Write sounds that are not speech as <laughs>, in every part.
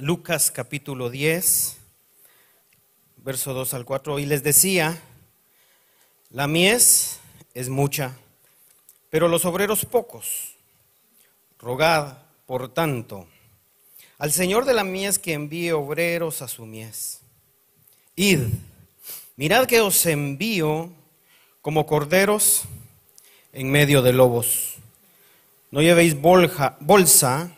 Lucas capítulo 10, verso 2 al 4. Y les decía, la mies es mucha, pero los obreros pocos. Rogad, por tanto, al Señor de la mies que envíe obreros a su mies. Id, mirad que os envío como corderos en medio de lobos. No llevéis bolsa,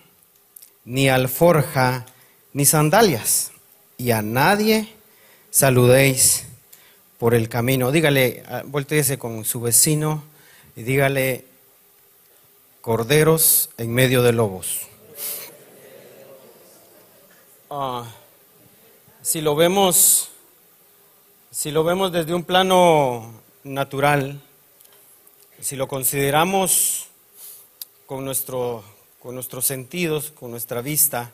ni alforja, ni sandalias, y a nadie saludéis por el camino. Dígale, ah, volteese con su vecino y dígale, corderos en medio de lobos. Ah, si lo vemos, si lo vemos desde un plano natural, si lo consideramos con, nuestro, con nuestros sentidos, con nuestra vista,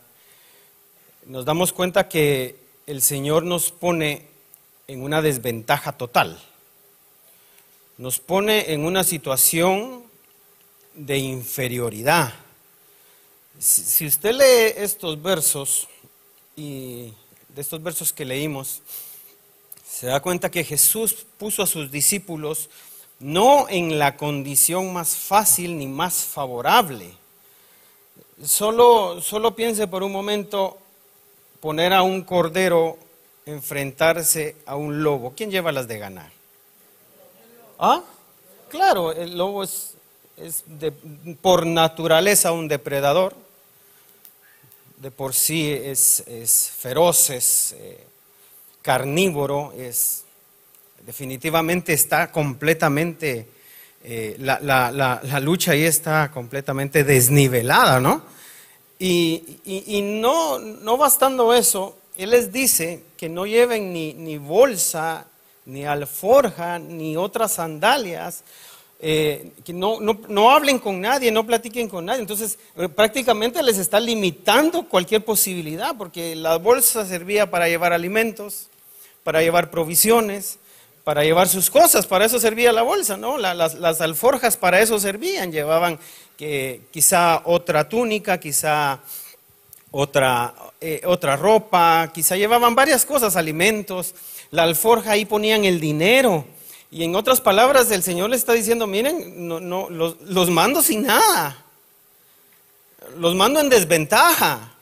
nos damos cuenta que el Señor nos pone en una desventaja total. Nos pone en una situación de inferioridad. Si usted lee estos versos y de estos versos que leímos, se da cuenta que Jesús puso a sus discípulos no en la condición más fácil ni más favorable. Solo, solo piense por un momento poner a un cordero enfrentarse a un lobo. ¿Quién lleva las de ganar? ¿Ah? Claro, el lobo es, por naturaleza un depredador. De por sí es, feroz, es eh, carnívoro, es definitivamente está completamente, eh, la, lucha ahí está completamente desnivelada, ¿no? Y, no, no bastando eso, Él les dice que no lleven ni, ni bolsa, ni alforja, ni otras sandalias, eh, que no, no, no, hablen con nadie, no platiquen con nadie. Entonces, eh, prácticamente les está limitando cualquier posibilidad, porque la bolsa servía para llevar alimentos, para llevar provisiones, para llevar sus cosas, para eso servía la bolsa, ¿no? las, alforjas para eso servían, llevaban que, quizá otra túnica, quizá otra, eh, otra ropa, quizá llevaban varias cosas, alimentos, la alforja ahí ponían el dinero. Y en otras palabras, el Señor le está diciendo, miren, no, no, los, los mando sin nada, los mando en desventaja.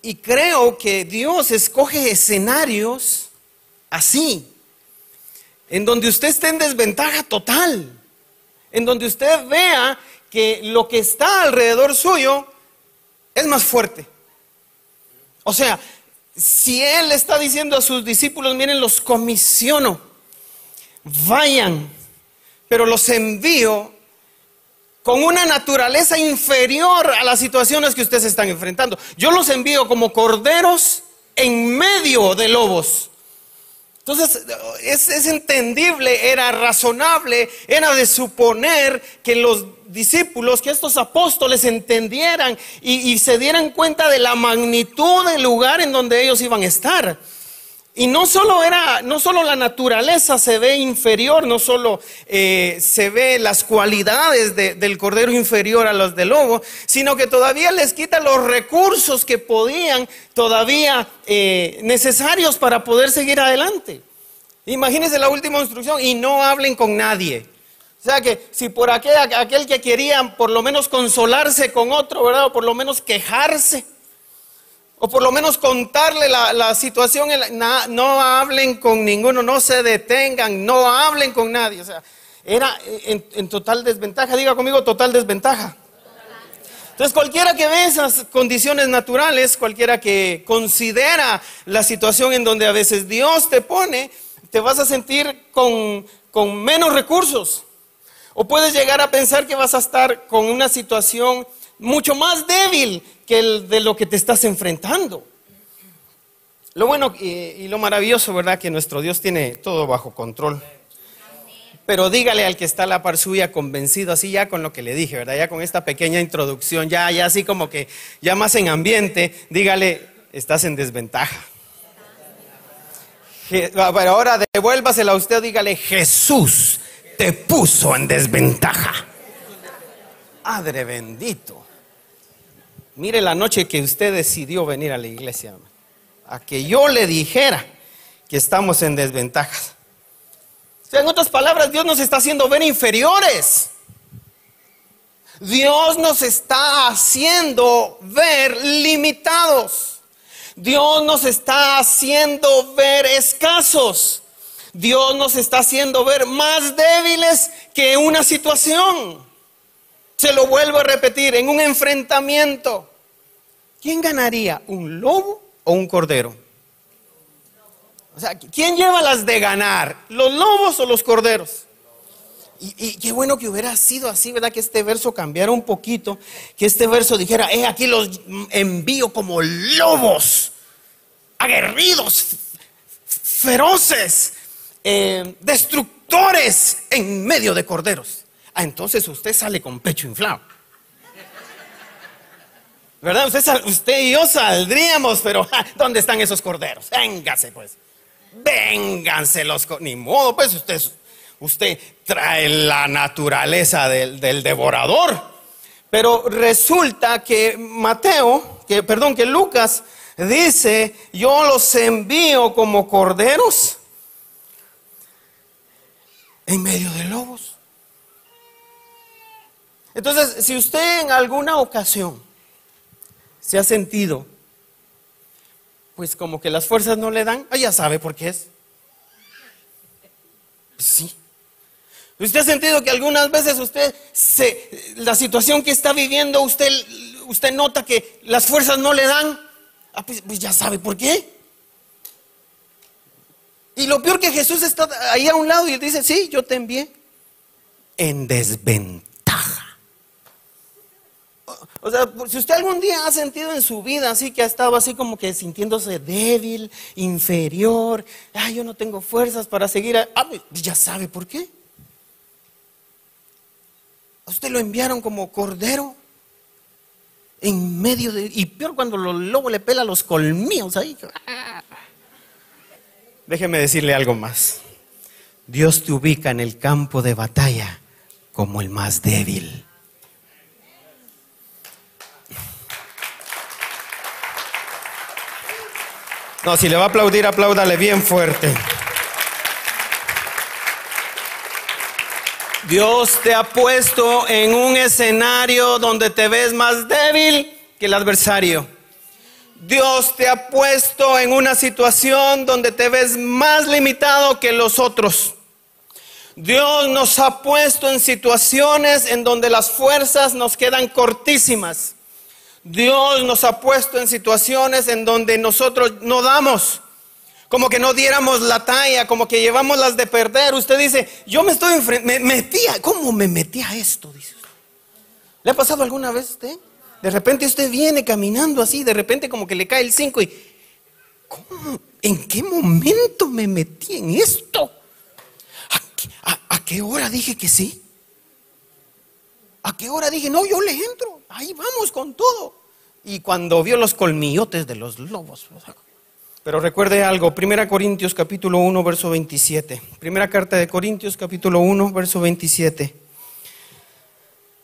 Y creo que Dios escoge escenarios así, en donde usted esté en desventaja total, en donde usted vea que lo que está alrededor suyo es más fuerte. O sea, si Él está diciendo a sus discípulos, miren, los comisiono, vayan, pero los envío con una naturaleza inferior a las situaciones que ustedes están enfrentando. Yo los envío como corderos en medio de lobos. Entonces, es, entendible, era razonable, era de suponer que los discípulos, que estos apóstoles entendieran y, se dieran cuenta de la magnitud del lugar en donde ellos iban a estar. Y no solo era, no solo la naturaleza se ve inferior, no solo eh, se ve las cualidades del cordero inferior a los del lobo, sino que todavía les quita los recursos que podían todavía eh, necesarios para poder seguir adelante. Imagínense la última instrucción y no hablen con nadie. O sea que si por aquel, aquel que quería por lo menos consolarse con otro, ¿verdad? O por lo menos quejarse o por lo menos contarle la, situación, no hablen con ninguno, no se detengan, no hablen con nadie. O sea, era en, total desventaja, diga conmigo, total desventaja. Entonces cualquiera que ve esas condiciones naturales, cualquiera que considera la situación en donde a veces Dios te pone, te vas a sentir con, con menos recursos. O puedes llegar a pensar que vas a estar con una situación mucho más débil que el de lo que te estás enfrentando. Lo bueno y, lo maravilloso, ¿verdad? Que nuestro Dios tiene todo bajo control. Pero dígale al que está a la par suya convencido, así ya con lo que le dije, ¿verdad? Ya con esta pequeña introducción, ya, ya así como que ya más en ambiente, dígale, estás en desventaja. Pero ahora devuélvasela a usted, dígale, Jesús te puso en desventaja. Padre bendito. Mire la noche que usted decidió venir a la iglesia, a que yo le dijera que estamos en desventajas. O sea, en otras palabras, Dios nos está haciendo ver inferiores. Dios nos está haciendo ver limitados. Dios nos está haciendo ver escasos. Dios nos está haciendo ver más débiles que una situación. Se lo vuelvo a repetir, en un enfrentamiento, ¿quién ganaría? ¿Un lobo o un cordero? O sea, ¿quién lleva las de ganar? ¿Los lobos o los corderos? Y, qué bueno que hubiera sido así, ¿verdad? Que este verso cambiara un poquito, que este verso dijera, eh, aquí los envío como lobos, aguerridos, feroces, eh, destructores en medio de corderos. Ah, entonces usted sale con pecho inflado. ¿Verdad? Usted, y yo saldríamos, pero ¿dónde están esos corderos? Véngase, pues. Vénganse los corderos. Ni modo, pues usted usted trae la naturaleza del, devorador. Pero resulta que Mateo, que perdón, que Lucas dice, yo los envío como corderos en medio de lobos. Entonces, si usted en alguna ocasión se ha sentido, pues como que las fuerzas no le dan, ah, ya sabe por qué es. Sí. ¿Usted ha sentido que algunas veces usted se, la situación que está viviendo, usted, usted nota que las fuerzas no le dan? Ah, pues, pues, ya sabe por qué. Y lo peor que Jesús está ahí a un lado y él dice, sí, yo te envié en desventaja. O sea, si usted algún día ha sentido en su vida así que ha estado así como que sintiéndose débil, inferior, ay, yo no tengo fuerzas para seguir, ah, pues, ya sabe por qué usted lo enviaron como cordero en medio de... Y peor cuando los lobos le pela los colmillos ahí. <laughs> Déjeme decirle algo más. Dios te ubica en el campo de batalla como el más débil. No, si le va a aplaudir, apláudale bien fuerte. Dios te ha puesto en un escenario donde te ves más débil que el adversario. Dios te ha puesto en una situación donde te ves más limitado que los otros. Dios nos ha puesto en situaciones en donde las fuerzas nos quedan cortísimas. Dios nos ha puesto en situaciones en donde nosotros no damos como que no diéramos la talla, como que llevamos las de perder. Usted dice, yo me estoy me metía, ¿cómo me metía esto? Dice. ¿Le ha pasado alguna vez a usted? De repente usted viene caminando así, de repente como que le cae el 5 y, ¿cómo? ¿En qué momento me metí en esto? ¿A qué, hora dije que sí? ¿A qué hora dije, no, yo le entro? Ahí vamos con todo. Y cuando vio los colmillotes de los lobos, pero recuerde algo, Primera Corintios capítulo 1, verso 27. Primera carta de Corintios capítulo 1, verso 27.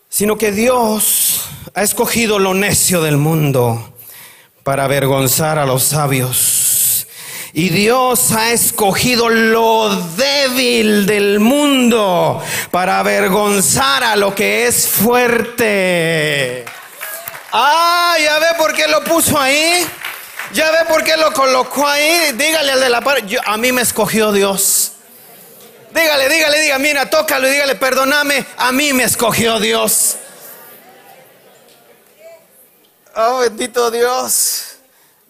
Sino que Dios ha escogido lo necio del mundo para avergonzar a los sabios. Y Dios ha escogido lo débil del mundo para avergonzar a lo que es fuerte. Ah, ya ve por qué lo puso ahí. ¿Ya ve por qué lo colocó ahí? Dígale al de la par, a mí me escogió Dios. Dígale, dígale, diga, mira, tócalo y dígale, perdóname, a mí me escogió Dios. Oh, bendito Dios.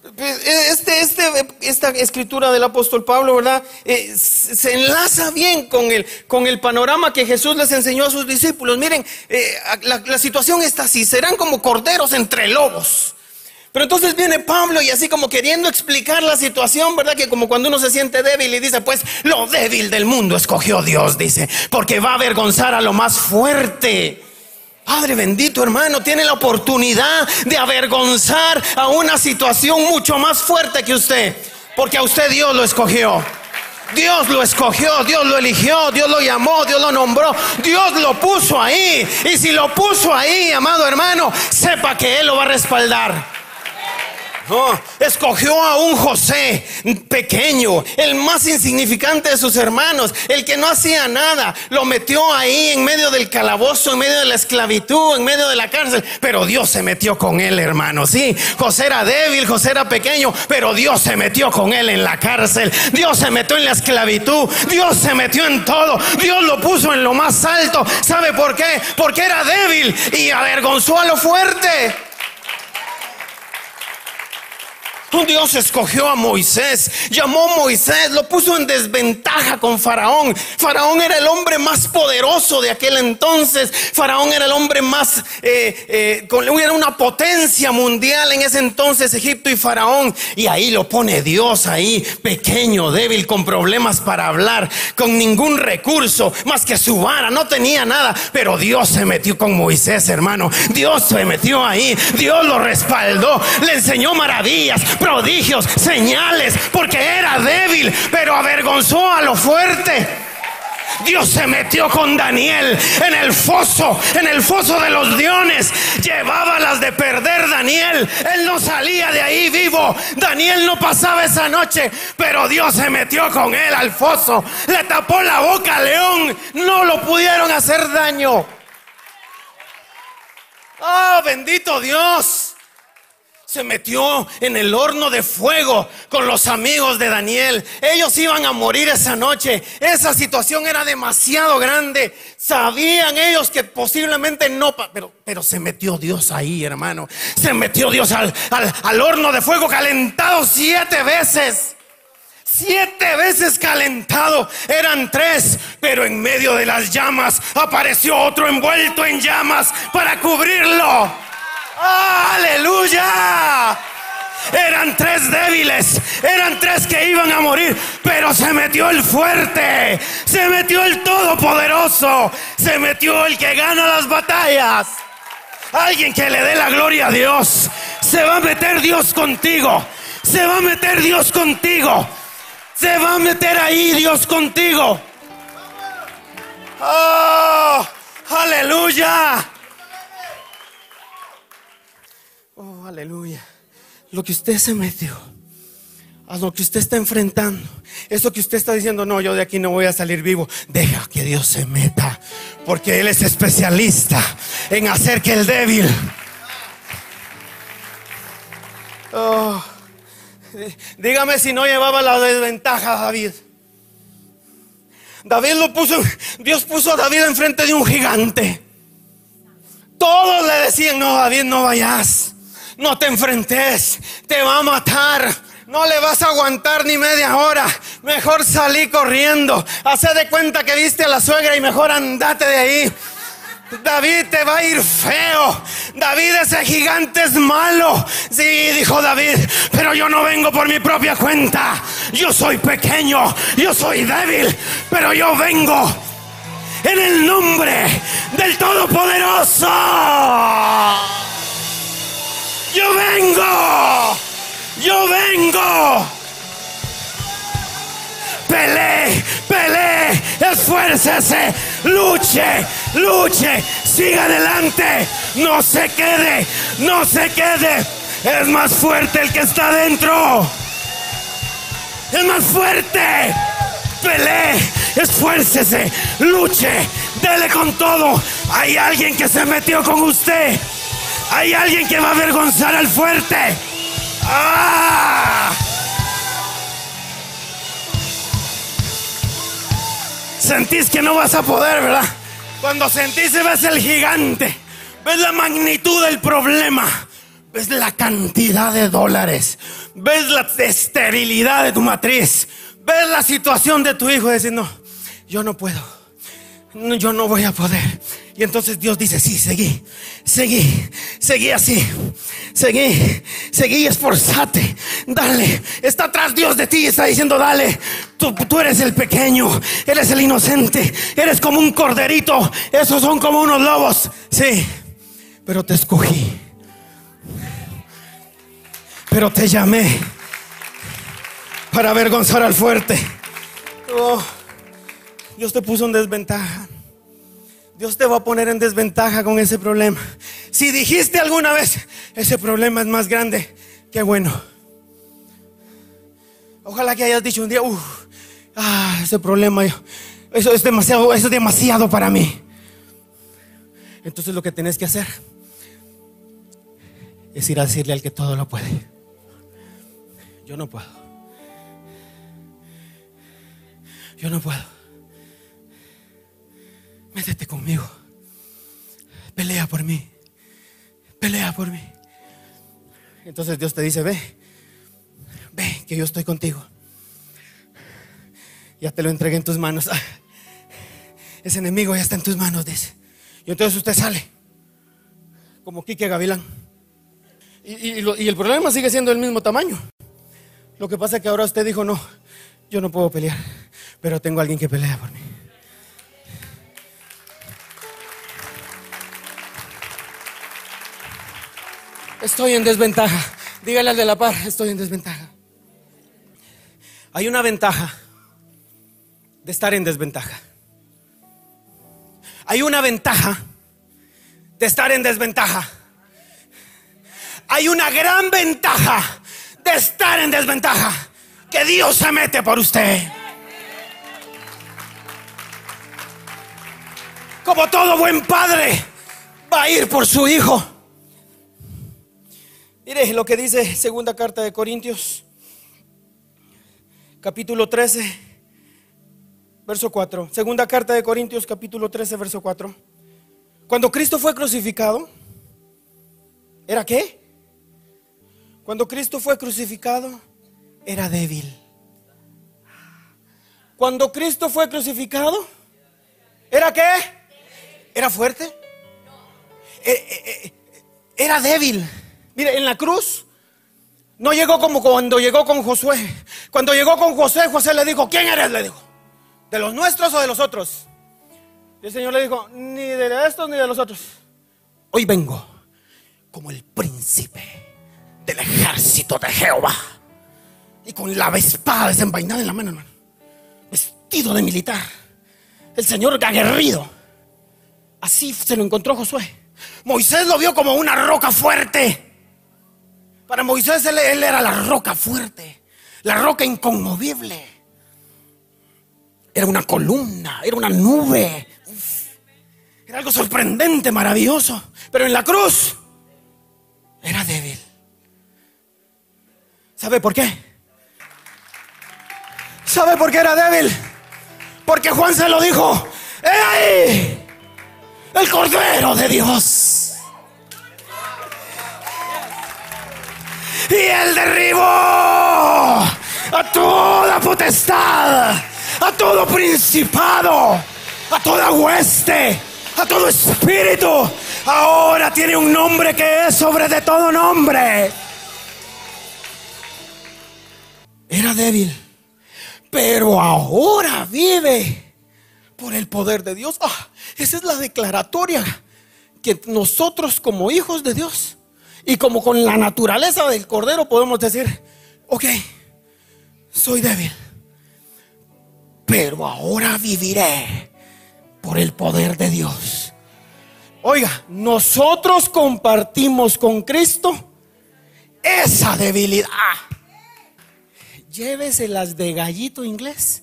Este, este, esta escritura del apóstol Pablo, ¿verdad? Eh, se enlaza bien con el, con el panorama que Jesús les enseñó a sus discípulos. Miren, eh, la, la situación está así, serán como corderos entre lobos. Pero entonces viene Pablo y así como queriendo explicar la situación, ¿verdad? Que como cuando uno se siente débil y dice, pues lo débil del mundo escogió Dios, dice, porque va a avergonzar a lo más fuerte. Padre bendito hermano, tiene la oportunidad de avergonzar a una situación mucho más fuerte que usted, porque a usted Dios lo escogió. Dios lo escogió, Dios lo eligió, Dios lo llamó, Dios lo nombró, Dios lo puso ahí. Y si lo puso ahí, amado hermano, sepa que Él lo va a respaldar. No, escogió a un José pequeño, el más insignificante de sus hermanos, el que no hacía nada. Lo metió ahí en medio del calabozo, en medio de la esclavitud, en medio de la cárcel. Pero Dios se metió con él, hermano. Sí, José era débil, José era pequeño, pero Dios se metió con él en la cárcel. Dios se metió en la esclavitud. Dios se metió en todo. Dios lo puso en lo más alto. ¿Sabe por qué? Porque era débil y avergonzó a lo fuerte. Un Dios escogió a Moisés, llamó a Moisés, lo puso en desventaja con Faraón. Faraón era el hombre más poderoso de aquel entonces. Faraón era el hombre más, eh, eh, era una potencia mundial en ese entonces, Egipto y Faraón. Y ahí lo pone Dios ahí, pequeño, débil, con problemas para hablar, con ningún recurso más que su vara, no tenía nada. Pero Dios se metió con Moisés, hermano. Dios se metió ahí, Dios lo respaldó, le enseñó maravillas prodigios, señales, porque era débil, pero avergonzó a lo fuerte. Dios se metió con Daniel en el foso, en el foso de los leones. Llevaba las de perder Daniel. Él no salía de ahí vivo. Daniel no pasaba esa noche, pero Dios se metió con él al foso. Le tapó la boca al león. No lo pudieron hacer daño. Oh, bendito Dios se metió en el horno de fuego con los amigos de Daniel. Ellos iban a morir esa noche. Esa situación era demasiado grande. Sabían ellos que posiblemente no, pero, pero se metió Dios ahí, hermano. Se metió Dios al, al horno de fuego calentado siete veces. Siete veces calentado, eran tres, pero en medio de las llamas apareció otro envuelto en llamas para cubrirlo. ¡Aleluya! Eran tres débiles, eran tres que iban a morir, pero se metió el fuerte, se metió el todopoderoso, se metió el que gana las batallas. Alguien que le dé la gloria a Dios. Se va a meter Dios contigo. Se va a meter Dios contigo. Se va a meter ahí Dios contigo. Oh, aleluya. Aleluya. Lo que usted se metió, a lo que usted está enfrentando, eso que usted está diciendo, no, yo de aquí no voy a salir vivo, deja que Dios se meta, porque Él es especialista en hacer que el débil... Oh, dígame si no llevaba la desventaja David. David lo puso, Dios puso a David enfrente de un gigante. Todos le decían, no, David, no vayas. No te enfrentes, te va a matar. No le vas a aguantar ni media hora. Mejor salí corriendo. Hace de cuenta que viste a la suegra y mejor andate de ahí. David te va a ir feo. David ese gigante es malo. Sí, dijo David, pero yo no vengo por mi propia cuenta. Yo soy pequeño, yo soy débil, pero yo vengo en el nombre del Todopoderoso. Yo vengo. Yo vengo. Pelee, pelee, esfuércese, luche, luche, siga adelante, no se quede, no se quede. Es más fuerte el que está dentro. Es más fuerte. Pelee, esfuércese, luche, dele con todo. Hay alguien que se metió con usted. Hay alguien que va a avergonzar al fuerte. ¡Ah! Sentís que no vas a poder, ¿verdad? Cuando sentís ves el gigante, ves la magnitud del problema, ves la cantidad de dólares, ves la esterilidad de tu matriz, ves la situación de tu hijo diciendo, yo no puedo, yo no voy a poder. Y entonces Dios dice, sí, seguí, seguí, seguí así, seguí, seguí, esforzate, dale. Está atrás Dios de ti y está diciendo, dale, tú, tú eres el pequeño, eres el inocente, eres como un corderito, esos son como unos lobos. Sí, pero te escogí, pero te llamé para avergonzar al fuerte. Oh, Dios te puso en desventaja. Dios te va a poner en desventaja con ese problema. Si dijiste alguna vez, ese problema es más grande, qué bueno. Ojalá que hayas dicho un día, uff, ah, ese problema, eso es demasiado, eso es demasiado para mí. Entonces lo que tenés que hacer es ir a decirle al que todo lo puede. Yo no puedo. Yo no puedo. Métete conmigo. Pelea por mí. Pelea por mí. Entonces Dios te dice, ve, ve que yo estoy contigo. Ya te lo entregué en tus manos. Ah, ese enemigo ya está en tus manos, dice. Y entonces usted sale, como Quique Gavilán. Y, el problema sigue siendo el mismo tamaño. Lo que pasa es que ahora usted dijo, no, yo no puedo pelear, pero tengo a alguien que pelea por mí. Estoy en desventaja. Dígale al de la par, estoy en desventaja. Hay una ventaja de estar en desventaja. Hay una ventaja de estar en desventaja. Hay una gran ventaja de estar en desventaja. Que Dios se mete por usted. Como todo buen padre va a ir por su hijo. Mire lo que dice segunda carta de Corintios, capítulo 13, verso 4. Segunda carta de Corintios, capítulo 13, verso 4. Cuando Cristo fue crucificado, ¿era qué? Cuando Cristo fue crucificado, era débil. Cuando Cristo fue crucificado, ¿era qué? ¿Era fuerte? Eh, eh, eh, era débil. Mire, en la cruz no llegó como cuando llegó con Josué. Cuando llegó con José, José le dijo, ¿quién eres? Le dijo, ¿de los nuestros o de los otros? Y el Señor le dijo, ni de estos ni de los otros. Hoy vengo como el príncipe del ejército de Jehová. Y con la espada desenvainada en la mano, hermano. Vestido de militar. El Señor aguerrido. Así se lo encontró Josué. Moisés lo vio como una roca fuerte. Para Moisés él, era la roca fuerte. La roca inconmovible. Era una columna, era una nube. Era algo sorprendente, maravilloso. Pero en la cruz era débil. ¿Sabe por qué? ¿Sabe por qué era débil? Porque Juan se lo dijo. ¡He ahí! El Cordero de Dios. Y él derribó a toda potestad, a todo principado, a toda hueste, a todo espíritu. Ahora tiene un nombre que es sobre de todo nombre Era débil, pero ahora vive por el poder de Dios. Ah, esa es la declaratoria que nosotros como hijos de Dios y como con la naturaleza del Cordero podemos decir, ok, soy débil, pero ahora viviré por el poder de Dios. Oiga, nosotros compartimos con Cristo esa debilidad lléveselas de gallito inglés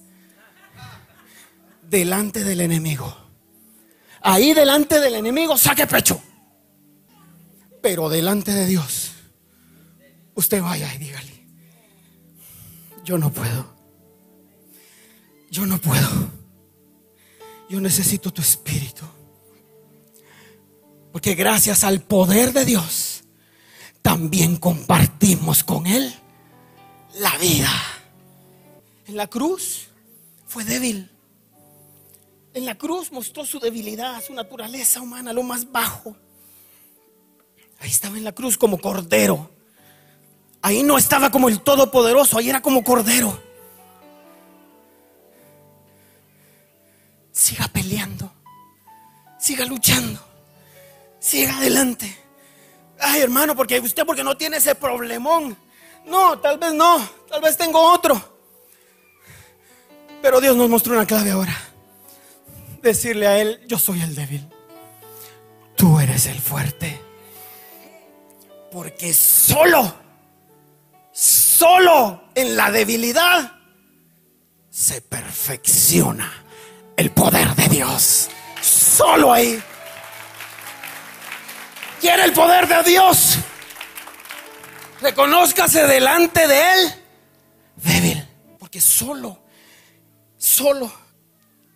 delante del enemigo. Ahí delante del enemigo saque pecho. Pero delante de Dios, usted vaya y dígale, yo no puedo. Yo no puedo. Yo necesito tu espíritu. Porque gracias al poder de Dios, también compartimos con Él la vida. En la cruz fue débil. En la cruz mostró su debilidad, su naturaleza humana, lo más bajo. Ahí estaba en la cruz como cordero. Ahí no estaba como el todopoderoso, ahí era como cordero. Siga peleando. Siga luchando. Siga adelante. Ay, hermano, porque usted porque no tiene ese problemón. No, tal vez no, tal vez tengo otro. Pero Dios nos mostró una clave ahora. Decirle a Él, yo soy el débil. Tú eres el fuerte. Porque solo, solo en la debilidad se perfecciona el poder de Dios. Solo ahí. Quiere el poder de Dios. Reconózcase delante de Él débil. Porque solo, solo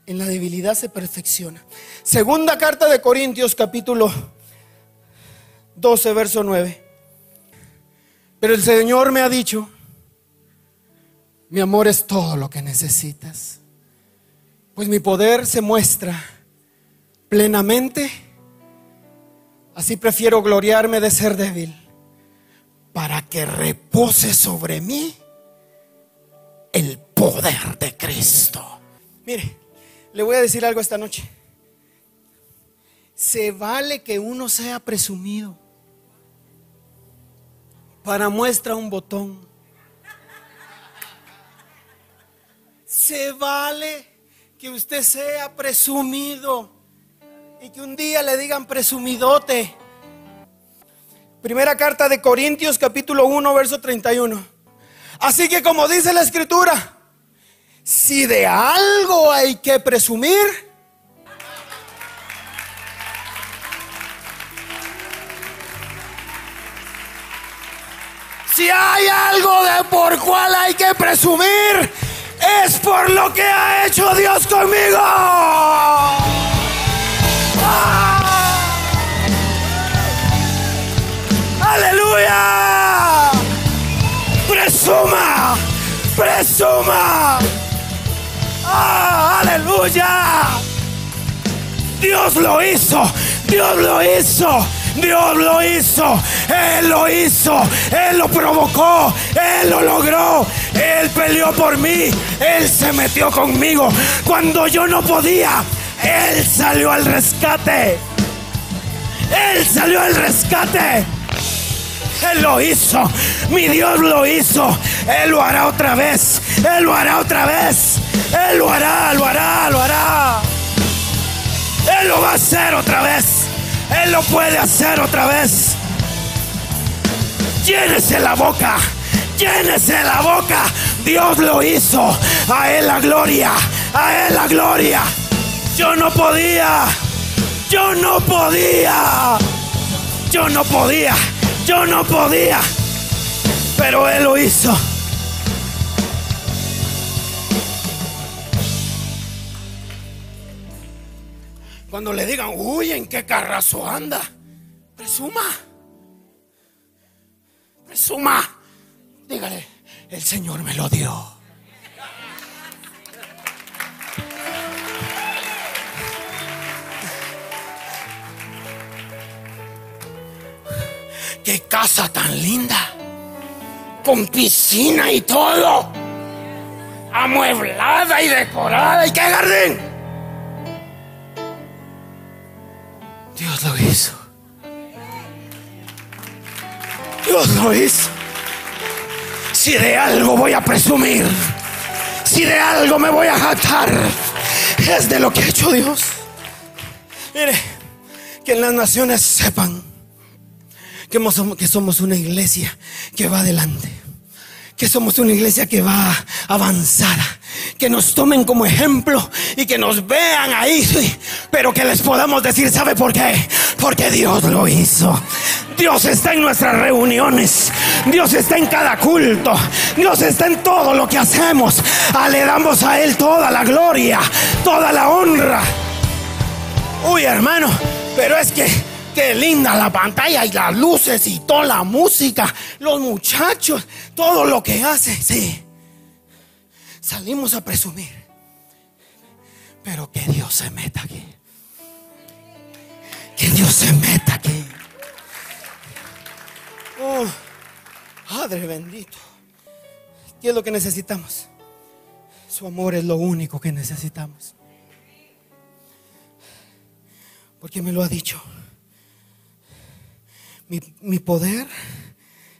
en la debilidad se perfecciona. Segunda carta de Corintios capítulo 12, verso 9. Pero el Señor me ha dicho, mi amor es todo lo que necesitas. Pues mi poder se muestra plenamente. Así prefiero gloriarme de ser débil para que repose sobre mí el poder de Cristo. Mire, le voy a decir algo esta noche. Se vale que uno sea presumido. Para muestra un botón. Se vale que usted sea presumido y que un día le digan presumidote. Primera carta de Corintios capítulo 1 verso 31. Así que como dice la escritura, si de algo hay que presumir, si hay algo de por cual hay que presumir, es por lo que ha hecho Dios conmigo. ¡Ah! Aleluya presuma, presuma. Ah, aleluya. Dios lo hizo, Dios lo hizo. Dios lo hizo, Él lo hizo, Él lo provocó, Él lo logró, Él peleó por mí, Él se metió conmigo. Cuando yo no podía, Él salió al rescate. Él salió al rescate. Él lo hizo. Mi Dios lo hizo. Él lo hará otra vez. Él lo hará otra vez. Él lo hará, lo hará, lo hará. Él lo va a hacer otra vez. Él lo puede hacer otra vez. Llénese la boca. Llénese la boca. Dios lo hizo. A Él la gloria. A Él la gloria. Yo no podía. Yo no podía. Yo no podía. Yo no podía, pero Él lo hizo. Cuando le digan, uy, ¿en qué carrazo anda? Presuma. Presuma. Dígale, el Señor me lo dio. qué casa tan linda, con piscina y todo, amueblada y decorada, y qué jardín. Dios lo hizo. Dios lo hizo. Si de algo voy a presumir, si de algo me voy a jactar, es de lo que ha hecho Dios. Mire, que en las naciones sepan que somos una iglesia que va adelante, que somos una iglesia que va avanzada, que nos tomen como ejemplo y que nos vean ahí, pero que les podamos decir, ¿sabe por qué? Porque Dios lo hizo. Dios está en nuestras reuniones, Dios está en cada culto, Dios está en todo lo que hacemos. Ah, le damos a Él toda la gloria, toda la honra. Uy, hermano, pero es que Qué linda la pantalla y las luces y toda la música, los muchachos, todo lo que hace. Sí, salimos a presumir. Pero que Dios se meta aquí. Que Dios se meta aquí. Oh, Padre bendito. ¿Qué es lo que necesitamos? Su amor es lo único que necesitamos. Porque me lo ha dicho. Mi, poder,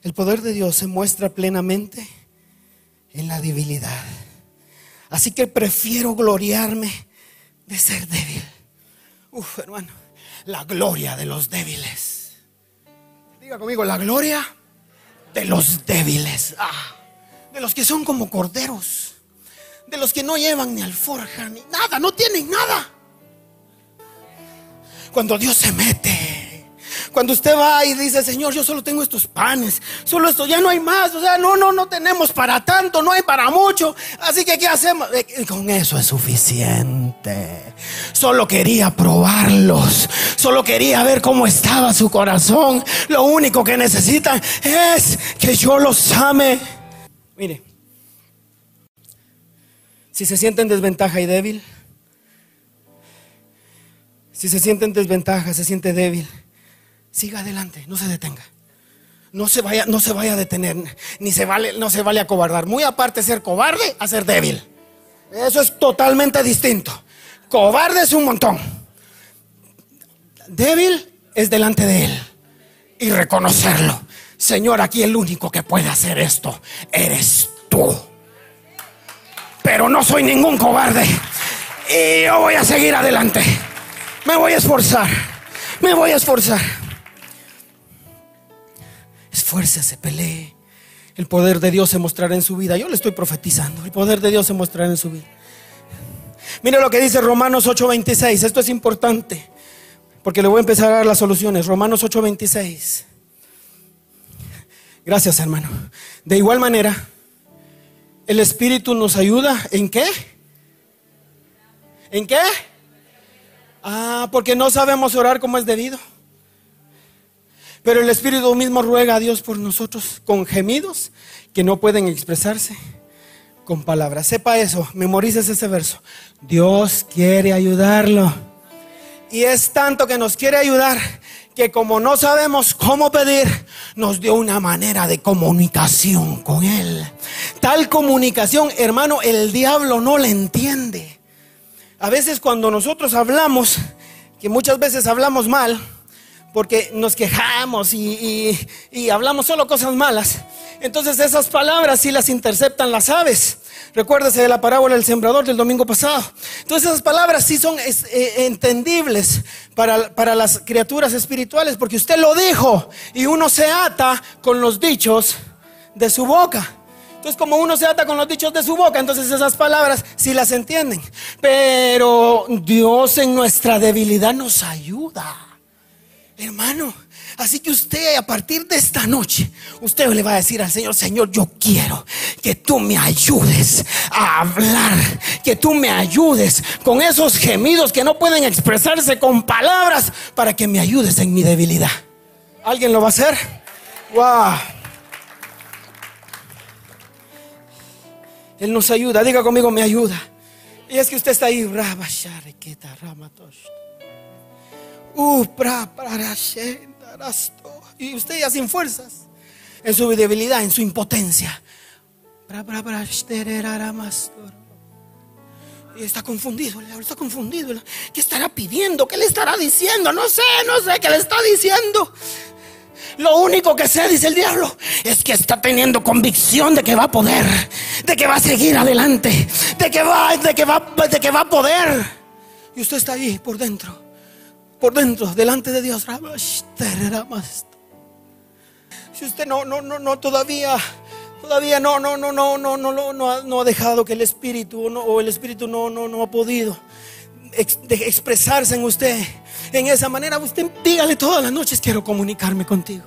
el poder de Dios se muestra plenamente en la debilidad. Así que prefiero gloriarme de ser débil. Uf, hermano, la gloria de los débiles. Diga conmigo, la gloria de los débiles. Ah, de los que son como corderos. De los que no llevan ni alforja ni nada, no tienen nada. Cuando Dios se mete cuando usted va y dice, Señor, yo solo tengo estos panes, solo esto, ya no hay más, o sea, no, no, no tenemos para tanto, no hay para mucho, así que ¿qué hacemos? Eh, con eso es suficiente. Solo quería probarlos, solo quería ver cómo estaba su corazón. Lo único que necesitan es que yo los ame. Mire, si se sienten desventaja y débil, si se siente en desventaja, se siente débil siga adelante, no se detenga. No se vaya, no se vaya a detener, ni se vale, no se vale acobardar. Muy aparte ser cobarde a ser débil. Eso es totalmente distinto. Cobarde es un montón. Débil es delante de él y reconocerlo. Señor, aquí el único que puede hacer esto eres tú. Pero no soy ningún cobarde. Y yo voy a seguir adelante. Me voy a esforzar. Me voy a esforzar se pelee. El poder de Dios se mostrará en su vida. Yo le estoy profetizando. El poder de Dios se mostrará en su vida. Mire lo que dice Romanos 8:26. Esto es importante. Porque le voy a empezar a dar las soluciones. Romanos 8:26. Gracias, hermano. De igual manera, el Espíritu nos ayuda. ¿En qué? ¿En qué? Ah, porque no sabemos orar como es debido. Pero el Espíritu mismo ruega a Dios por nosotros con gemidos que no pueden expresarse con palabras. Sepa eso, memorices ese verso. Dios quiere ayudarlo. Y es tanto que nos quiere ayudar que como no sabemos cómo pedir, nos dio una manera de comunicación con Él. Tal comunicación, hermano, el diablo no le entiende. A veces cuando nosotros hablamos, que muchas veces hablamos mal, porque nos quejamos y, hablamos solo cosas malas. Entonces esas palabras sí las interceptan las aves. Recuérdese de la parábola del sembrador del domingo pasado. Entonces esas palabras sí son eh, entendibles para, para las criaturas espirituales, porque usted lo dijo y uno se ata con los dichos de su boca. Entonces, como uno se ata con los dichos de su boca, entonces esas palabras sí las entienden. Pero Dios en nuestra debilidad nos ayuda. Hermano, así que usted a partir de esta noche, usted le va a decir al Señor, Señor, yo quiero que tú me ayudes a hablar, que tú me ayudes con esos gemidos que no pueden expresarse con palabras para que me ayudes en mi debilidad. ¿Alguien lo va a hacer? Wow. Él nos ayuda, diga conmigo, me ayuda. Y es que usted está ahí, Uh, y usted ya sin fuerzas, en su debilidad, en su impotencia. Y está confundido, está confundido. ¿Qué estará pidiendo? ¿Qué le estará diciendo? No sé, no sé qué le está diciendo. Lo único que sé, dice el diablo, es que está teniendo convicción de que va a poder, de que va a seguir adelante, de que va, de que va, de que va a poder. Y usted está ahí por dentro por dentro, delante de Dios. Si usted no, no, no, no, todavía, todavía no, no, no, no, no, no, no, no ha dejado que el Espíritu o, el Espíritu no, no, no ha podido expresarse en usted en esa manera, usted dígale todas las noches, quiero comunicarme contigo.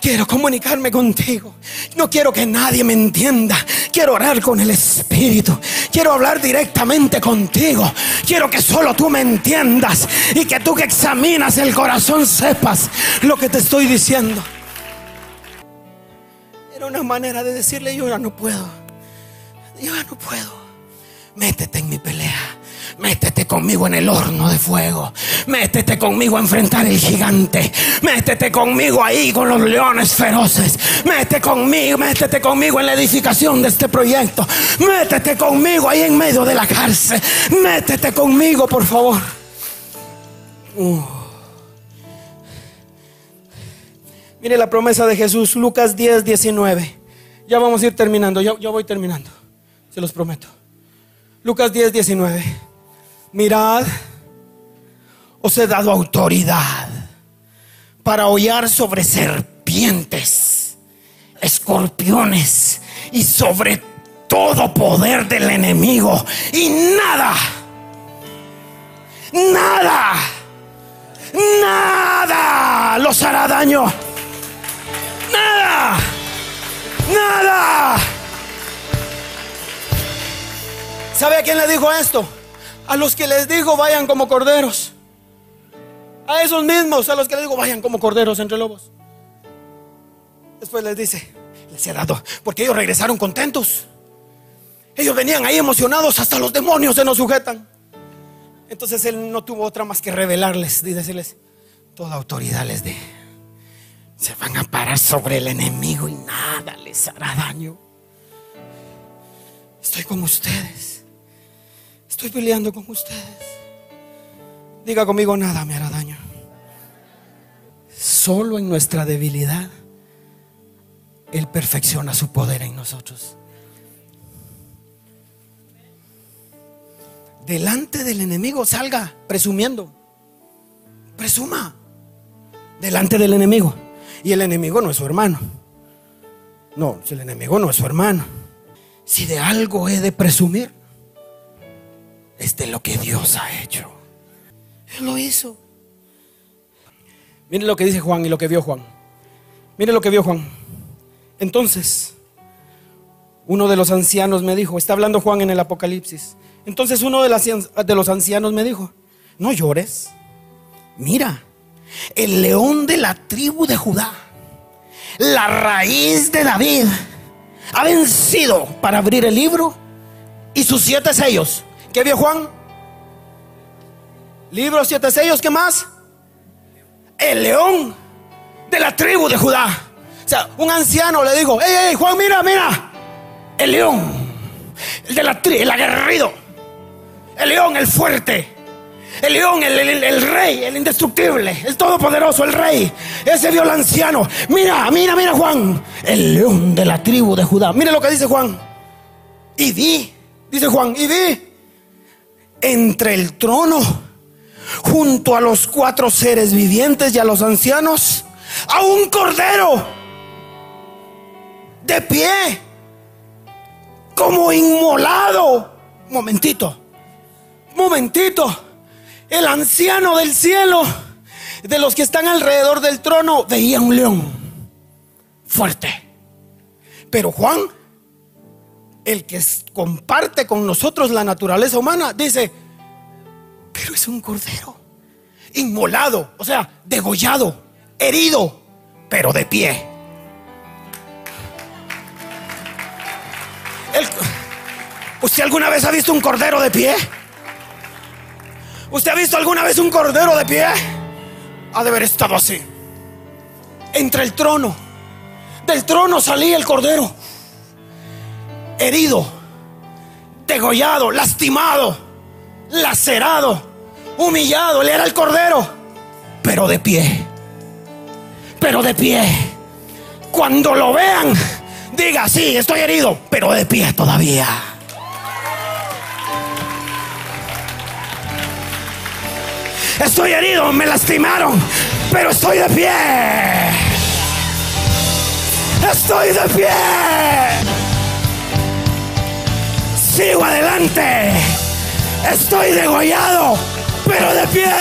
Quiero comunicarme contigo. No quiero que nadie me entienda. Quiero orar con el Espíritu. Quiero hablar directamente contigo. Quiero que solo tú me entiendas y que tú que examinas el corazón sepas lo que te estoy diciendo. Era una manera de decirle, yo ya no puedo. Yo ya no puedo. Métete en mi pelea Métete conmigo en el horno de fuego. Métete conmigo a enfrentar el gigante. Métete conmigo ahí con los leones feroces. Métete conmigo, métete conmigo en la edificación de este proyecto. Métete conmigo ahí en medio de la cárcel. Métete conmigo, por favor. Uh. Mire la promesa de Jesús, Lucas 10, 19. Ya vamos a ir terminando, yo, yo voy terminando, se los prometo. Lucas 10, 19. Mirad, os he dado autoridad para hollar sobre serpientes, escorpiones y sobre todo poder del enemigo. Y nada, nada, nada los hará daño. Nada, nada. ¿Sabe a quién le dijo esto? A los que les dijo vayan como corderos. A esos mismos, a los que les digo vayan como corderos entre lobos. Después les dice, les he dado, porque ellos regresaron contentos. Ellos venían ahí emocionados, hasta los demonios se nos sujetan. Entonces él no tuvo otra más que revelarles y decirles, toda autoridad les dé. Se van a parar sobre el enemigo y nada les hará daño. Estoy con ustedes. Estoy peleando con ustedes. Diga conmigo, nada me hará daño. Solo en nuestra debilidad, Él perfecciona su poder en nosotros. delante del enemigo salga presumiendo. Presuma delante del enemigo. Y el enemigo no es su hermano. No, el enemigo no es su hermano. Si de algo he de presumir, es de lo que Dios ha hecho. Él lo hizo. Mire lo que dice Juan y lo que vio Juan. Mire lo que vio Juan. Entonces, uno de los ancianos me dijo, está hablando Juan en el Apocalipsis, entonces uno de, los ancianos me dijo, no llores, mira, el león de la tribu de Judá, la raíz de David, ha vencido para abrir el libro y sus siete sellos. ¿Qué vio Juan? Libro, siete sellos, ¿qué más? El león de la tribu de Judá. O sea, un anciano le dijo, hey, hey, Juan, mira, mira, el león, el de la tribu, el aguerrido el león, el fuerte. El león, el, rey, el indestructible, el todopoderoso, el rey. Ese vio al anciano. Mira, mira, mira, Juan. El león de la tribu de Judá. Mire lo que dice Juan. Y vi, dice Juan, y vi entre el trono, junto a los cuatro seres vivientes y a los ancianos, a un cordero de pie, como inmolado. momentito momentito, el anciano del cielo, de los que están alrededor del trono, veía un león fuerte. Pero Juan, el que comparte con nosotros la naturaleza humana, dice, pero es un cordero, inmolado, o sea, degollado, herido, pero de pie. ¿Usted alguna vez ha visto un cordero de pie? ¿Usted ha visto alguna vez un cordero de pie? Ha de haber estado así. Entre el trono. Del trono salía el cordero. Herido, degollado, lastimado, lacerado, humillado. Él era el cordero. Pero de pie. Pero de pie. Cuando lo vean, diga, sí, estoy herido, pero de pie todavía. Estoy herido, me lastimaron, pero estoy de pie. Estoy de pie. Sigo adelante. Estoy degollado, pero de pie.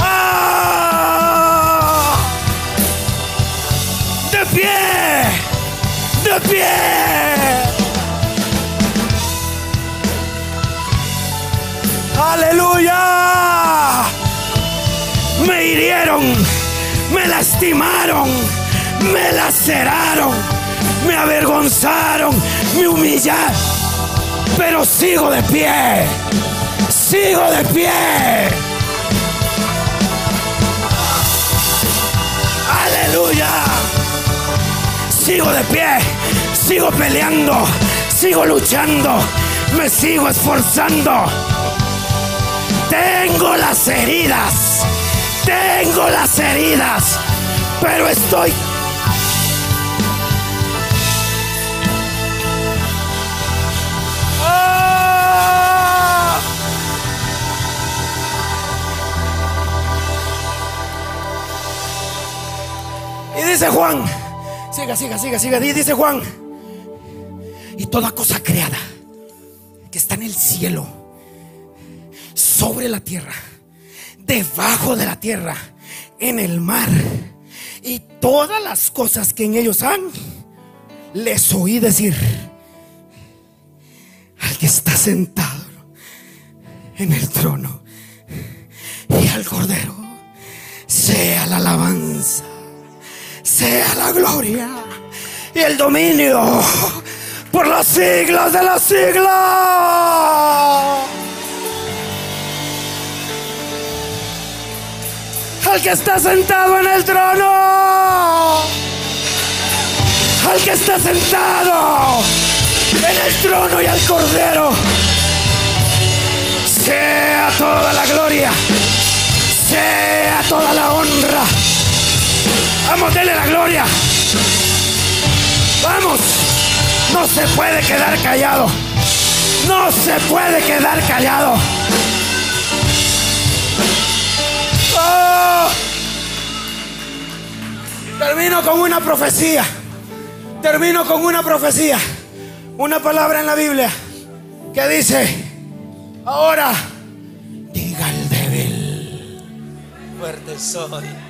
¡Ah! De pie. De pie. Aleluya. Me hirieron, me lastimaron, me laceraron, me avergonzaron, me humillaron. Pero sigo de pie. Sigo de pie. Aleluya. Sigo de pie. Sigo peleando. Sigo luchando. Me sigo esforzando. Tengo las heridas. Tengo las heridas. Pero estoy... dice Juan, siga, siga, siga, siga, dice Juan, y toda cosa creada que está en el cielo, sobre la tierra, debajo de la tierra, en el mar, y todas las cosas que en ellos han, les oí decir al que está sentado en el trono y al cordero, sea la alabanza, sea la gloria y el dominio por las siglas de las siglas. Al que está sentado en el trono. Al que está sentado en el trono y al cordero. Sea toda la gloria. Sea toda la honra. Vamos, denle la gloria. Vamos. No se puede quedar callado. No se puede quedar callado. Oh. Termino con una profecía. Termino con una profecía. Una palabra en la Biblia que dice, ahora diga el débil. Fuerte soy.